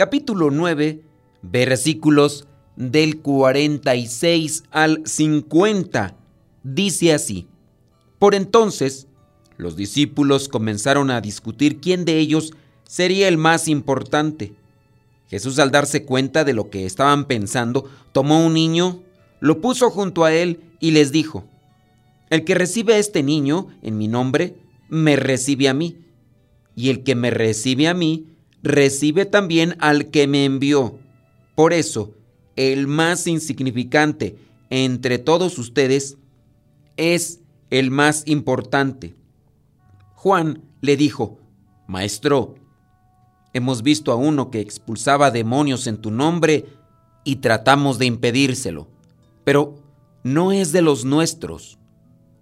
capítulo 9, versículos del 46 al 50. Dice así, por entonces los discípulos comenzaron a discutir quién de ellos sería el más importante. Jesús al darse cuenta de lo que estaban pensando, tomó un niño, lo puso junto a él y les dijo, el que recibe a este niño en mi nombre, me recibe a mí, y el que me recibe a mí, recibe también al que me envió. Por eso, el más insignificante entre todos ustedes es el más importante. Juan le dijo, Maestro, hemos visto a uno que expulsaba demonios en tu nombre y tratamos de impedírselo, pero no es de los nuestros.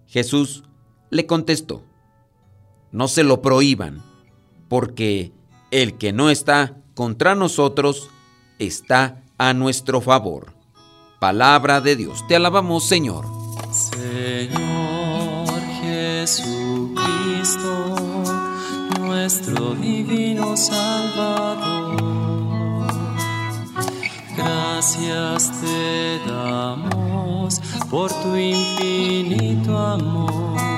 Jesús le contestó, no se lo prohíban, porque el que no está contra nosotros está a nuestro favor. Palabra de Dios, te alabamos Señor. Señor Jesucristo, nuestro divino Salvador, gracias te damos por tu infinito amor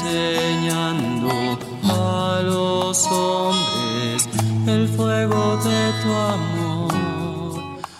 enseñando a los hombres el fuego de tu amor.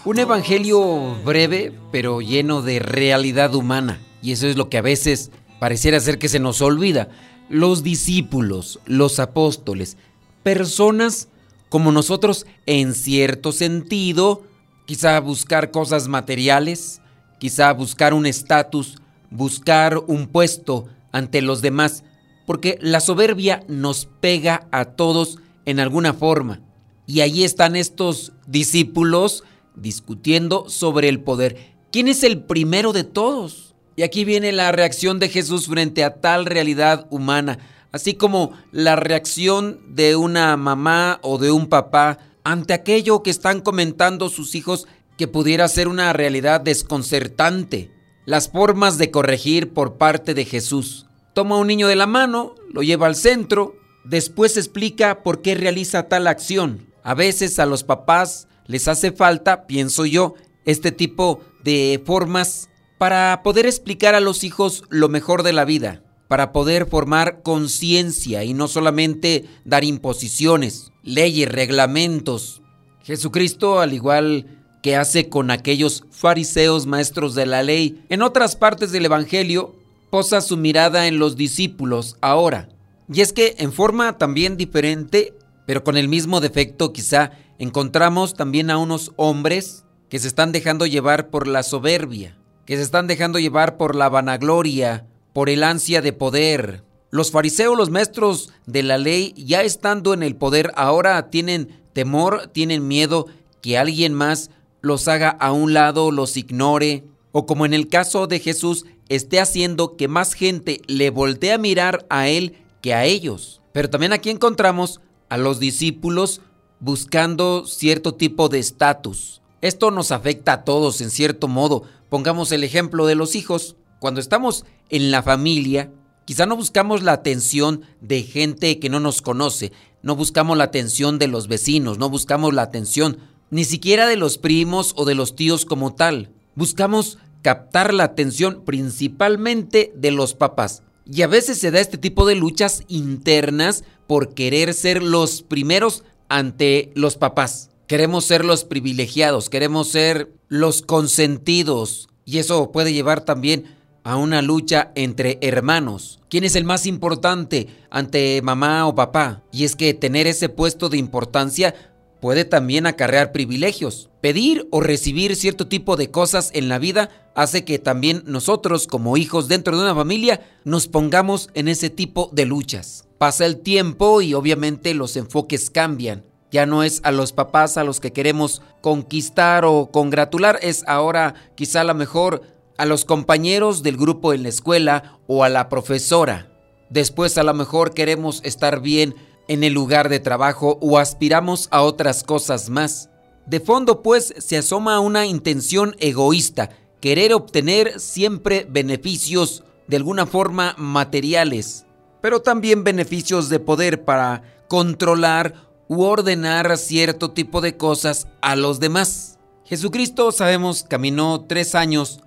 Un evangelio breve, pero lleno de realidad humana. Y eso es lo que a veces pareciera ser que se nos olvida. Los discípulos, los apóstoles, personas como nosotros en cierto sentido, quizá buscar cosas materiales, quizá buscar un estatus, buscar un puesto, ante los demás, porque la soberbia nos pega a todos en alguna forma. Y ahí están estos discípulos discutiendo sobre el poder. ¿Quién es el primero de todos? Y aquí viene la reacción de Jesús frente a tal realidad humana, así como la reacción de una mamá o de un papá ante aquello que están comentando sus hijos que pudiera ser una realidad desconcertante las formas de corregir por parte de Jesús. Toma a un niño de la mano, lo lleva al centro, después explica por qué realiza tal acción. A veces a los papás les hace falta, pienso yo, este tipo de formas para poder explicar a los hijos lo mejor de la vida, para poder formar conciencia y no solamente dar imposiciones, leyes, reglamentos. Jesucristo, al igual que hace con aquellos fariseos maestros de la ley. En otras partes del Evangelio posa su mirada en los discípulos ahora. Y es que en forma también diferente, pero con el mismo defecto quizá, encontramos también a unos hombres que se están dejando llevar por la soberbia, que se están dejando llevar por la vanagloria, por el ansia de poder. Los fariseos, los maestros de la ley, ya estando en el poder, ahora tienen temor, tienen miedo que alguien más los haga a un lado, los ignore, o como en el caso de Jesús, esté haciendo que más gente le voltee a mirar a él que a ellos. Pero también aquí encontramos a los discípulos buscando cierto tipo de estatus. Esto nos afecta a todos en cierto modo. Pongamos el ejemplo de los hijos. Cuando estamos en la familia, quizá no buscamos la atención de gente que no nos conoce, no buscamos la atención de los vecinos, no buscamos la atención ni siquiera de los primos o de los tíos como tal. Buscamos captar la atención principalmente de los papás. Y a veces se da este tipo de luchas internas por querer ser los primeros ante los papás. Queremos ser los privilegiados, queremos ser los consentidos. Y eso puede llevar también a una lucha entre hermanos. ¿Quién es el más importante ante mamá o papá? Y es que tener ese puesto de importancia puede también acarrear privilegios. Pedir o recibir cierto tipo de cosas en la vida hace que también nosotros como hijos dentro de una familia nos pongamos en ese tipo de luchas. Pasa el tiempo y obviamente los enfoques cambian. Ya no es a los papás a los que queremos conquistar o congratular, es ahora quizá a lo mejor a los compañeros del grupo en la escuela o a la profesora. Después a lo mejor queremos estar bien en el lugar de trabajo o aspiramos a otras cosas más. De fondo pues se asoma una intención egoísta, querer obtener siempre beneficios de alguna forma materiales, pero también beneficios de poder para controlar u ordenar cierto tipo de cosas a los demás. Jesucristo, sabemos, caminó tres años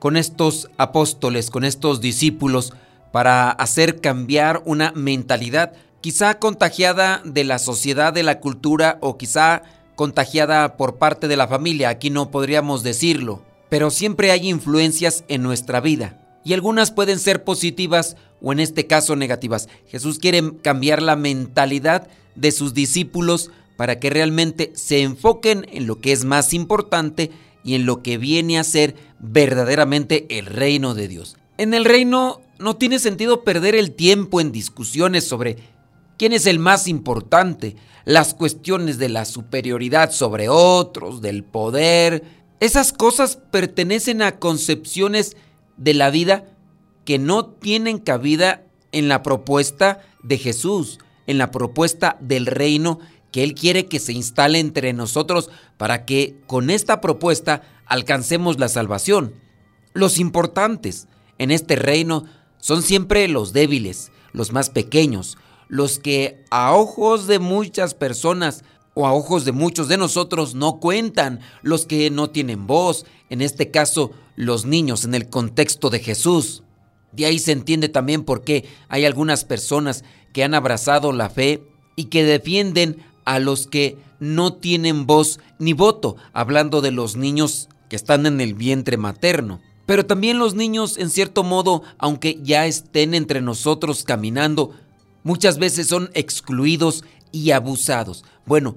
con estos apóstoles, con estos discípulos, para hacer cambiar una mentalidad quizá contagiada de la sociedad, de la cultura o quizá contagiada por parte de la familia, aquí no podríamos decirlo, pero siempre hay influencias en nuestra vida y algunas pueden ser positivas o en este caso negativas. Jesús quiere cambiar la mentalidad de sus discípulos para que realmente se enfoquen en lo que es más importante y en lo que viene a ser verdaderamente el reino de Dios. En el reino no tiene sentido perder el tiempo en discusiones sobre quién es el más importante, las cuestiones de la superioridad sobre otros, del poder. Esas cosas pertenecen a concepciones de la vida que no tienen cabida en la propuesta de Jesús, en la propuesta del reino que Él quiere que se instale entre nosotros para que con esta propuesta alcancemos la salvación. Los importantes en este reino son siempre los débiles, los más pequeños, los que a ojos de muchas personas o a ojos de muchos de nosotros no cuentan, los que no tienen voz, en este caso los niños en el contexto de Jesús. De ahí se entiende también por qué hay algunas personas que han abrazado la fe y que defienden a los que no tienen voz ni voto, hablando de los niños que están en el vientre materno. Pero también los niños, en cierto modo, aunque ya estén entre nosotros caminando, muchas veces son excluidos y abusados. Bueno,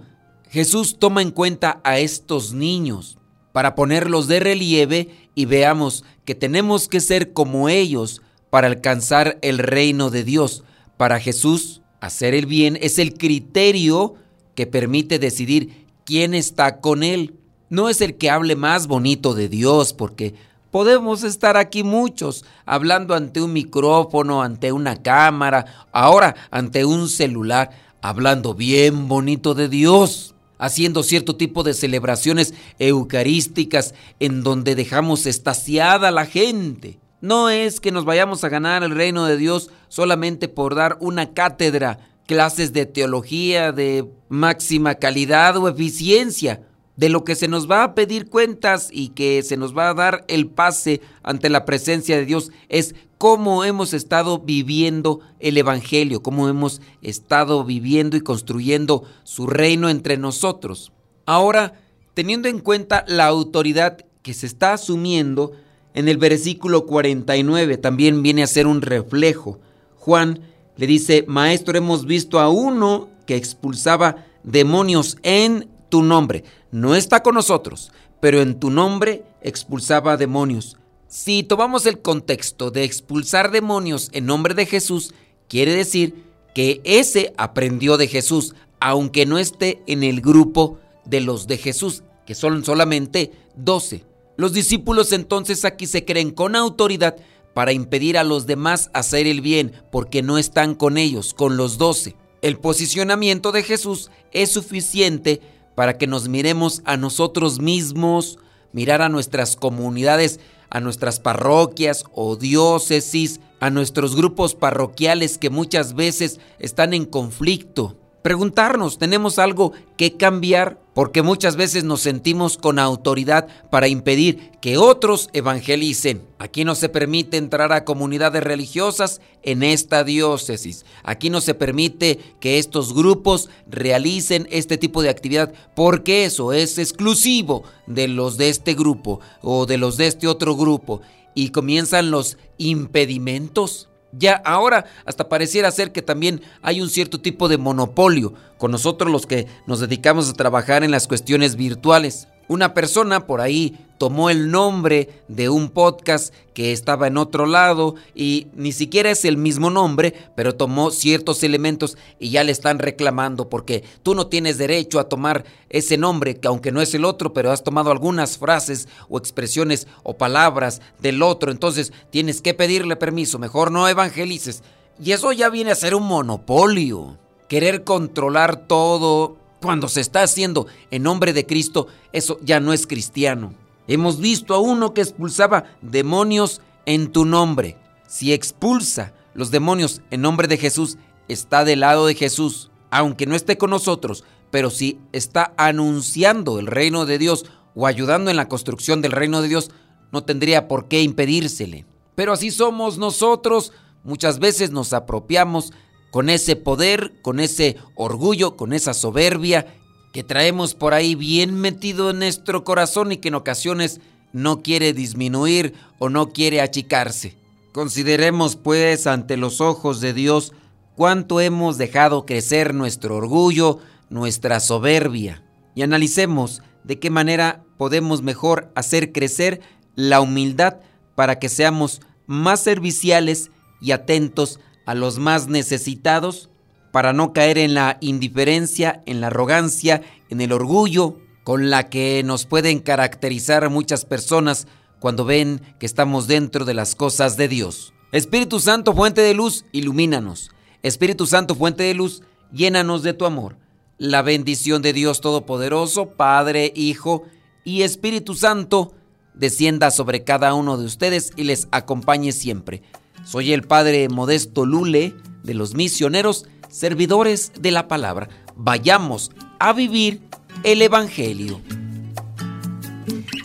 Jesús toma en cuenta a estos niños para ponerlos de relieve y veamos que tenemos que ser como ellos para alcanzar el reino de Dios. Para Jesús, hacer el bien es el criterio que permite decidir quién está con Él. No es el que hable más bonito de Dios, porque Podemos estar aquí muchos hablando ante un micrófono, ante una cámara, ahora ante un celular, hablando bien bonito de Dios, haciendo cierto tipo de celebraciones eucarísticas en donde dejamos estaciada a la gente. No es que nos vayamos a ganar el reino de Dios solamente por dar una cátedra, clases de teología de máxima calidad o eficiencia de lo que se nos va a pedir cuentas y que se nos va a dar el pase ante la presencia de Dios es cómo hemos estado viviendo el Evangelio, cómo hemos estado viviendo y construyendo su reino entre nosotros. Ahora, teniendo en cuenta la autoridad que se está asumiendo, en el versículo 49 también viene a ser un reflejo. Juan le dice, Maestro, hemos visto a uno que expulsaba demonios en tu nombre. No está con nosotros, pero en tu nombre expulsaba demonios. Si tomamos el contexto de expulsar demonios en nombre de Jesús, quiere decir que ese aprendió de Jesús, aunque no esté en el grupo de los de Jesús, que son solamente doce. Los discípulos entonces aquí se creen con autoridad para impedir a los demás hacer el bien, porque no están con ellos, con los doce. El posicionamiento de Jesús es suficiente para que nos miremos a nosotros mismos, mirar a nuestras comunidades, a nuestras parroquias o diócesis, a nuestros grupos parroquiales que muchas veces están en conflicto. Preguntarnos, ¿tenemos algo que cambiar? Porque muchas veces nos sentimos con autoridad para impedir que otros evangelicen. Aquí no se permite entrar a comunidades religiosas en esta diócesis. Aquí no se permite que estos grupos realicen este tipo de actividad porque eso es exclusivo de los de este grupo o de los de este otro grupo. Y comienzan los impedimentos. Ya ahora hasta pareciera ser que también hay un cierto tipo de monopolio con nosotros los que nos dedicamos a trabajar en las cuestiones virtuales. Una persona por ahí tomó el nombre de un podcast que estaba en otro lado y ni siquiera es el mismo nombre, pero tomó ciertos elementos y ya le están reclamando porque tú no tienes derecho a tomar ese nombre, que aunque no es el otro, pero has tomado algunas frases o expresiones o palabras del otro, entonces tienes que pedirle permiso, mejor no evangelices. Y eso ya viene a ser un monopolio. Querer controlar todo cuando se está haciendo en nombre de Cristo, eso ya no es cristiano. Hemos visto a uno que expulsaba demonios en tu nombre. Si expulsa los demonios en nombre de Jesús, está del lado de Jesús, aunque no esté con nosotros, pero si está anunciando el reino de Dios o ayudando en la construcción del reino de Dios, no tendría por qué impedírsele. Pero así somos nosotros, muchas veces nos apropiamos con ese poder, con ese orgullo, con esa soberbia que traemos por ahí bien metido en nuestro corazón y que en ocasiones no quiere disminuir o no quiere achicarse. Consideremos pues ante los ojos de Dios cuánto hemos dejado crecer nuestro orgullo, nuestra soberbia, y analicemos de qué manera podemos mejor hacer crecer la humildad para que seamos más serviciales y atentos a los más necesitados para no caer en la indiferencia, en la arrogancia, en el orgullo con la que nos pueden caracterizar muchas personas cuando ven que estamos dentro de las cosas de Dios. Espíritu Santo, fuente de luz, ilumínanos. Espíritu Santo, fuente de luz, llénanos de tu amor. La bendición de Dios Todopoderoso, Padre, Hijo y Espíritu Santo, descienda sobre cada uno de ustedes y les acompañe siempre. Soy el Padre Modesto Lule de los misioneros, servidores de la palabra. Vayamos a vivir el Evangelio.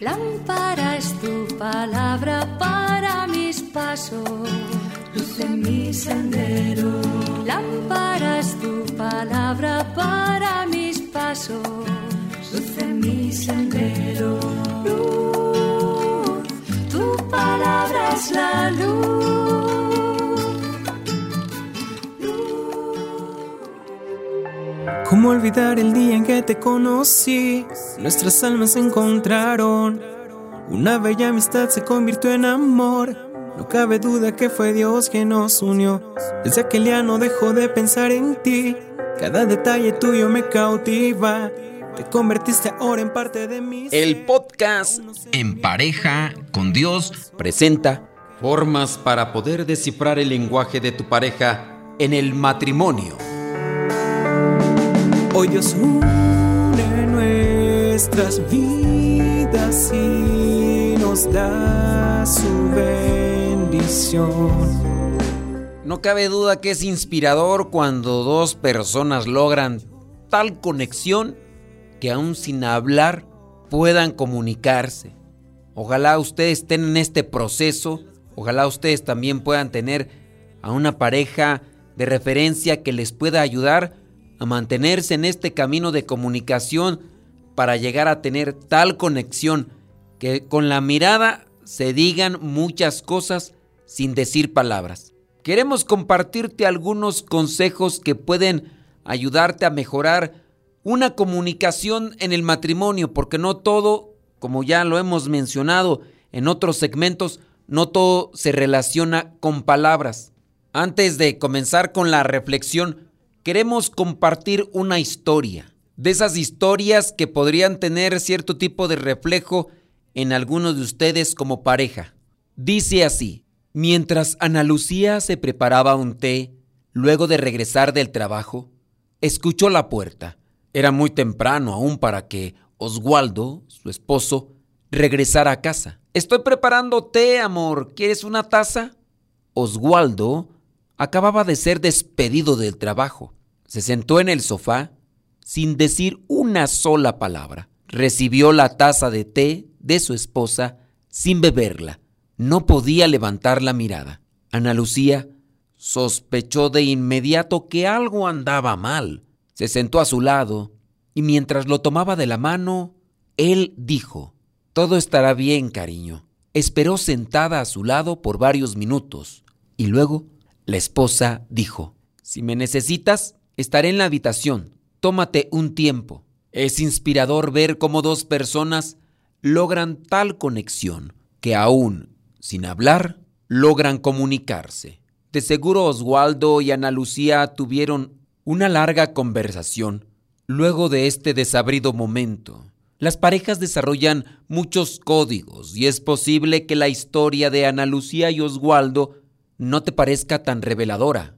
Lámpara tu palabra para mis pasos, luz en mi sendero. Lámpara tu palabra para mis pasos, luz en mi sendero. Luz, tu palabra es la luz. ¿Cómo olvidar el día en que te conocí? Nuestras almas se encontraron. Una bella amistad se convirtió en amor. No cabe duda que fue Dios quien nos unió. Desde aquel día no dejo de pensar en ti. Cada detalle tuyo me cautiva. Te convertiste ahora en parte de mí. El podcast En pareja con Dios presenta formas para poder descifrar el lenguaje de tu pareja en el matrimonio. Hoy Dios une nuestras vidas y nos da su bendición. No cabe duda que es inspirador cuando dos personas logran tal conexión que aún sin hablar puedan comunicarse. Ojalá ustedes estén en este proceso, ojalá ustedes también puedan tener a una pareja de referencia que les pueda ayudar a mantenerse en este camino de comunicación para llegar a tener tal conexión que con la mirada se digan muchas cosas sin decir palabras. Queremos compartirte algunos consejos que pueden ayudarte a mejorar una comunicación en el matrimonio, porque no todo, como ya lo hemos mencionado en otros segmentos, no todo se relaciona con palabras. Antes de comenzar con la reflexión, queremos compartir una historia. De esas historias que podrían tener cierto tipo de reflejo en algunos de ustedes como pareja. Dice así, mientras Ana Lucía se preparaba un té, luego de regresar del trabajo, escuchó la puerta. Era muy temprano aún para que Oswaldo, su esposo, regresara a casa. Estoy preparando té, amor. ¿Quieres una taza? Oswaldo acababa de ser despedido del trabajo. Se sentó en el sofá sin decir una sola palabra. Recibió la taza de té de su esposa sin beberla. No podía levantar la mirada. Ana Lucía sospechó de inmediato que algo andaba mal. Se sentó a su lado y mientras lo tomaba de la mano, él dijo, Todo estará bien, cariño. Esperó sentada a su lado por varios minutos y luego la esposa dijo, Si me necesitas, estaré en la habitación. Tómate un tiempo. Es inspirador ver cómo dos personas logran tal conexión que aún sin hablar logran comunicarse. De seguro Oswaldo y Ana Lucía tuvieron una larga conversación luego de este desabrido momento. Las parejas desarrollan muchos códigos y es posible que la historia de Ana Lucía y Oswaldo no te parezca tan reveladora.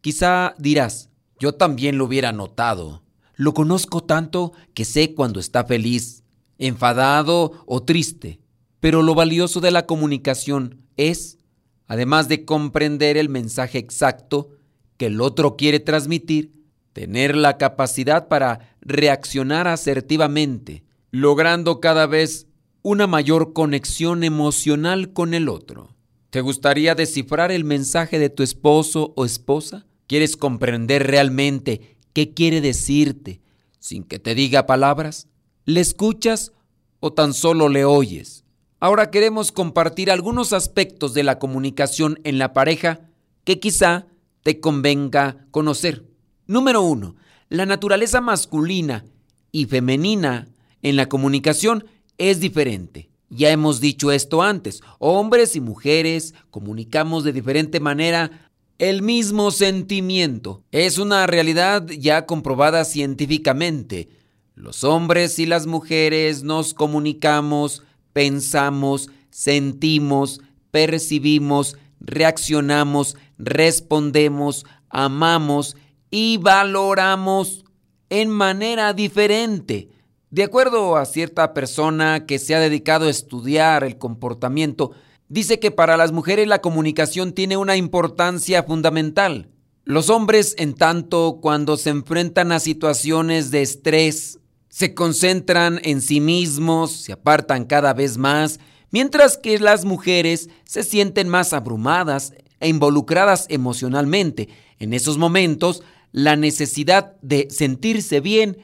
Quizá dirás, yo también lo hubiera notado. Lo conozco tanto que sé cuando está feliz, enfadado o triste. Pero lo valioso de la comunicación es, además de comprender el mensaje exacto que el otro quiere transmitir, tener la capacidad para reaccionar asertivamente logrando cada vez una mayor conexión emocional con el otro. ¿Te gustaría descifrar el mensaje de tu esposo o esposa? ¿Quieres comprender realmente qué quiere decirte sin que te diga palabras? ¿Le escuchas o tan solo le oyes? Ahora queremos compartir algunos aspectos de la comunicación en la pareja que quizá te convenga conocer. Número uno, la naturaleza masculina y femenina en la comunicación es diferente. Ya hemos dicho esto antes, hombres y mujeres comunicamos de diferente manera el mismo sentimiento. Es una realidad ya comprobada científicamente. Los hombres y las mujeres nos comunicamos, pensamos, sentimos, percibimos, reaccionamos, respondemos, amamos y valoramos en manera diferente. De acuerdo a cierta persona que se ha dedicado a estudiar el comportamiento, dice que para las mujeres la comunicación tiene una importancia fundamental. Los hombres, en tanto, cuando se enfrentan a situaciones de estrés, se concentran en sí mismos, se apartan cada vez más, mientras que las mujeres se sienten más abrumadas e involucradas emocionalmente. En esos momentos, la necesidad de sentirse bien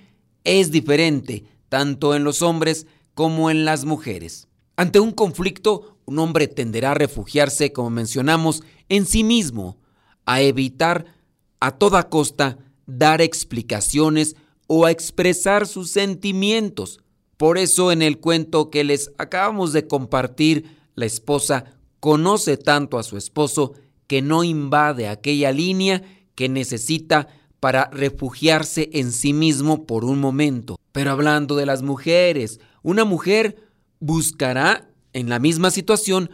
es diferente tanto en los hombres como en las mujeres. Ante un conflicto, un hombre tenderá a refugiarse, como mencionamos, en sí mismo, a evitar a toda costa dar explicaciones o a expresar sus sentimientos. Por eso en el cuento que les acabamos de compartir, la esposa conoce tanto a su esposo que no invade aquella línea que necesita para refugiarse en sí mismo por un momento. Pero hablando de las mujeres, una mujer buscará, en la misma situación,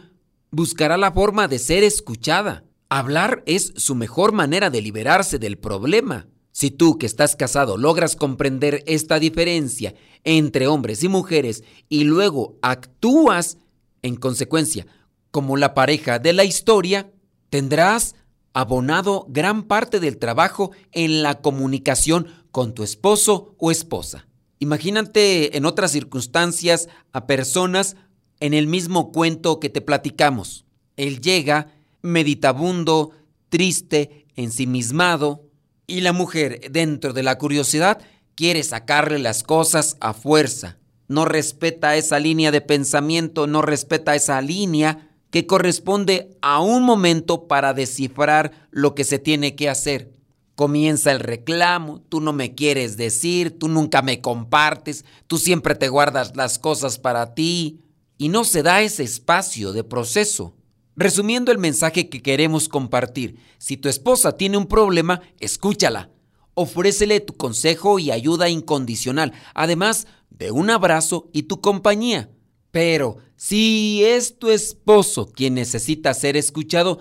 buscará la forma de ser escuchada. Hablar es su mejor manera de liberarse del problema. Si tú que estás casado logras comprender esta diferencia entre hombres y mujeres y luego actúas en consecuencia como la pareja de la historia, tendrás abonado gran parte del trabajo en la comunicación con tu esposo o esposa. Imagínate en otras circunstancias a personas en el mismo cuento que te platicamos. Él llega meditabundo, triste, ensimismado, y la mujer, dentro de la curiosidad, quiere sacarle las cosas a fuerza. No respeta esa línea de pensamiento, no respeta esa línea que corresponde a un momento para descifrar lo que se tiene que hacer. Comienza el reclamo, tú no me quieres decir, tú nunca me compartes, tú siempre te guardas las cosas para ti y no se da ese espacio de proceso. Resumiendo el mensaje que queremos compartir, si tu esposa tiene un problema, escúchala. Ofrécele tu consejo y ayuda incondicional, además de un abrazo y tu compañía. Pero si es tu esposo quien necesita ser escuchado,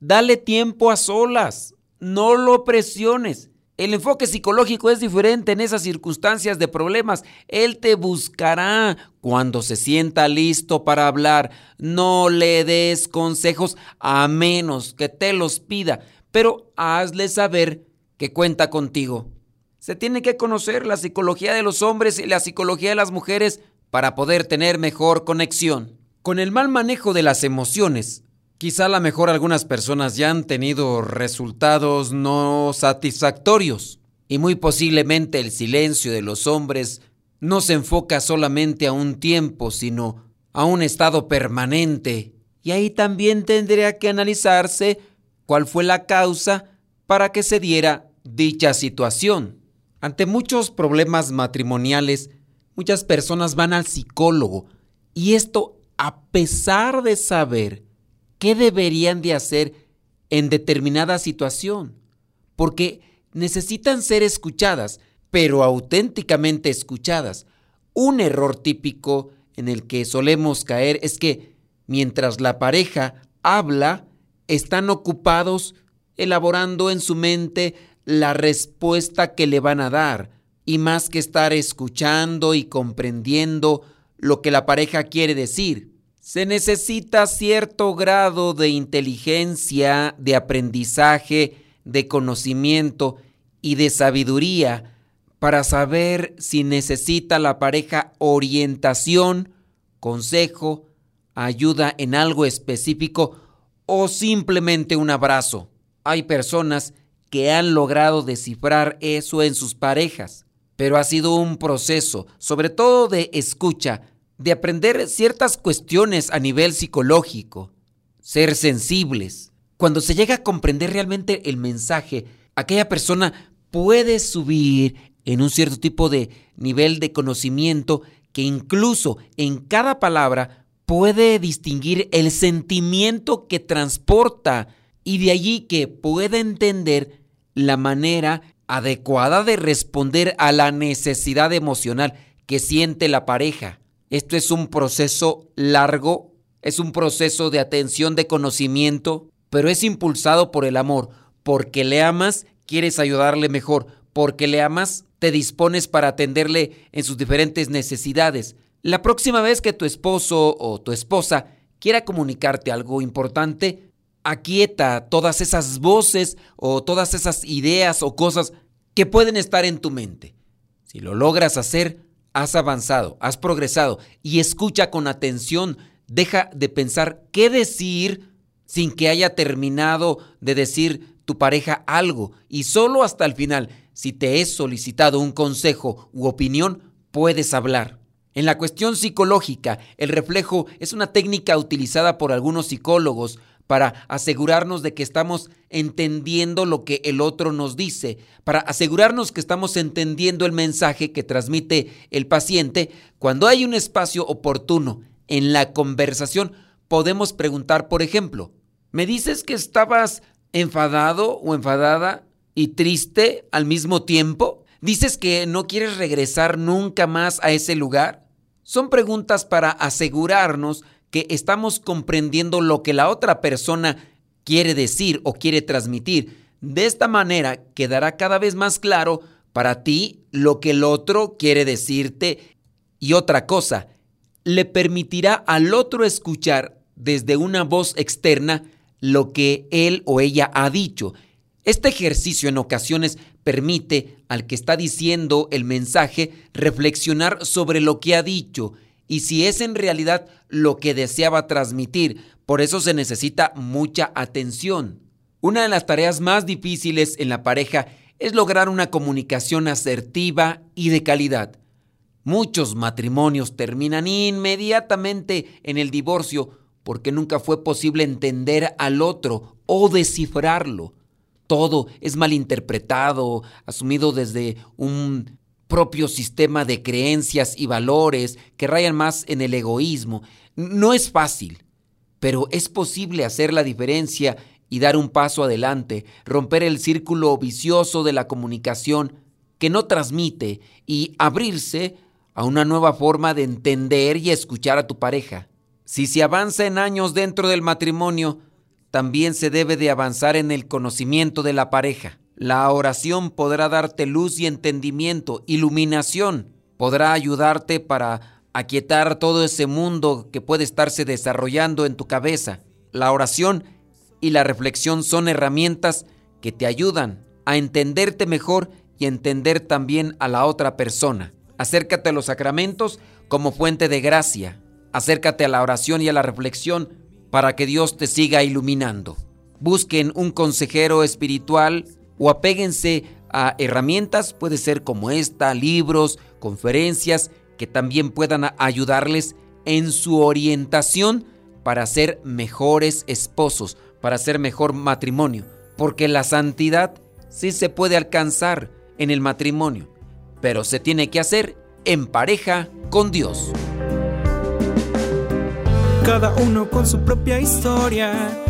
dale tiempo a solas, no lo presiones. El enfoque psicológico es diferente en esas circunstancias de problemas. Él te buscará cuando se sienta listo para hablar. No le des consejos a menos que te los pida, pero hazle saber que cuenta contigo. Se tiene que conocer la psicología de los hombres y la psicología de las mujeres para poder tener mejor conexión. Con el mal manejo de las emociones, quizá a lo mejor algunas personas ya han tenido resultados no satisfactorios y muy posiblemente el silencio de los hombres no se enfoca solamente a un tiempo, sino a un estado permanente. Y ahí también tendría que analizarse cuál fue la causa para que se diera dicha situación. Ante muchos problemas matrimoniales, muchas personas van al psicólogo y esto a pesar de saber qué deberían de hacer en determinada situación, porque necesitan ser escuchadas, pero auténticamente escuchadas. Un error típico en el que solemos caer es que mientras la pareja habla, están ocupados elaborando en su mente la respuesta que le van a dar, y más que estar escuchando y comprendiendo lo que la pareja quiere decir. Se necesita cierto grado de inteligencia, de aprendizaje, de conocimiento y de sabiduría para saber si necesita la pareja orientación, consejo, ayuda en algo específico o simplemente un abrazo. Hay personas que han logrado descifrar eso en sus parejas, pero ha sido un proceso, sobre todo de escucha, de aprender ciertas cuestiones a nivel psicológico, ser sensibles. Cuando se llega a comprender realmente el mensaje, aquella persona puede subir en un cierto tipo de nivel de conocimiento que incluso en cada palabra puede distinguir el sentimiento que transporta y de allí que pueda entender la manera adecuada de responder a la necesidad emocional que siente la pareja. Esto es un proceso largo, es un proceso de atención, de conocimiento, pero es impulsado por el amor. Porque le amas, quieres ayudarle mejor. Porque le amas, te dispones para atenderle en sus diferentes necesidades. La próxima vez que tu esposo o tu esposa quiera comunicarte algo importante, aquieta todas esas voces o todas esas ideas o cosas que pueden estar en tu mente. Si lo logras hacer, has avanzado, has progresado y escucha con atención, deja de pensar qué decir sin que haya terminado de decir tu pareja algo y solo hasta el final, si te es solicitado un consejo u opinión, puedes hablar. En la cuestión psicológica, el reflejo es una técnica utilizada por algunos psicólogos para asegurarnos de que estamos entendiendo lo que el otro nos dice, para asegurarnos que estamos entendiendo el mensaje que transmite el paciente. Cuando hay un espacio oportuno en la conversación, podemos preguntar, por ejemplo, ¿me dices que estabas enfadado o enfadada y triste al mismo tiempo? ¿Dices que no quieres regresar nunca más a ese lugar? Son preguntas para asegurarnos que estamos comprendiendo lo que la otra persona quiere decir o quiere transmitir. De esta manera quedará cada vez más claro para ti lo que el otro quiere decirte y otra cosa, le permitirá al otro escuchar desde una voz externa lo que él o ella ha dicho. Este ejercicio en ocasiones permite al que está diciendo el mensaje reflexionar sobre lo que ha dicho y si es en realidad lo que deseaba transmitir. Por eso se necesita mucha atención. Una de las tareas más difíciles en la pareja es lograr una comunicación asertiva y de calidad. Muchos matrimonios terminan inmediatamente en el divorcio porque nunca fue posible entender al otro o descifrarlo. Todo es malinterpretado, asumido desde un propio sistema de creencias y valores que rayan más en el egoísmo. No es fácil, pero es posible hacer la diferencia y dar un paso adelante, romper el círculo vicioso de la comunicación que no transmite y abrirse a una nueva forma de entender y escuchar a tu pareja. Si se avanza en años dentro del matrimonio, también se debe de avanzar en el conocimiento de la pareja. La oración podrá darte luz y entendimiento, iluminación. Podrá ayudarte para aquietar todo ese mundo que puede estarse desarrollando en tu cabeza. La oración y la reflexión son herramientas que te ayudan a entenderte mejor y entender también a la otra persona. Acércate a los sacramentos como fuente de gracia. Acércate a la oración y a la reflexión para que Dios te siga iluminando. Busquen un consejero espiritual o apéguense a herramientas, puede ser como esta, libros, conferencias, que también puedan ayudarles en su orientación para ser mejores esposos, para ser mejor matrimonio. Porque la santidad sí se puede alcanzar en el matrimonio, pero se tiene que hacer en pareja con Dios. Cada uno con su propia historia,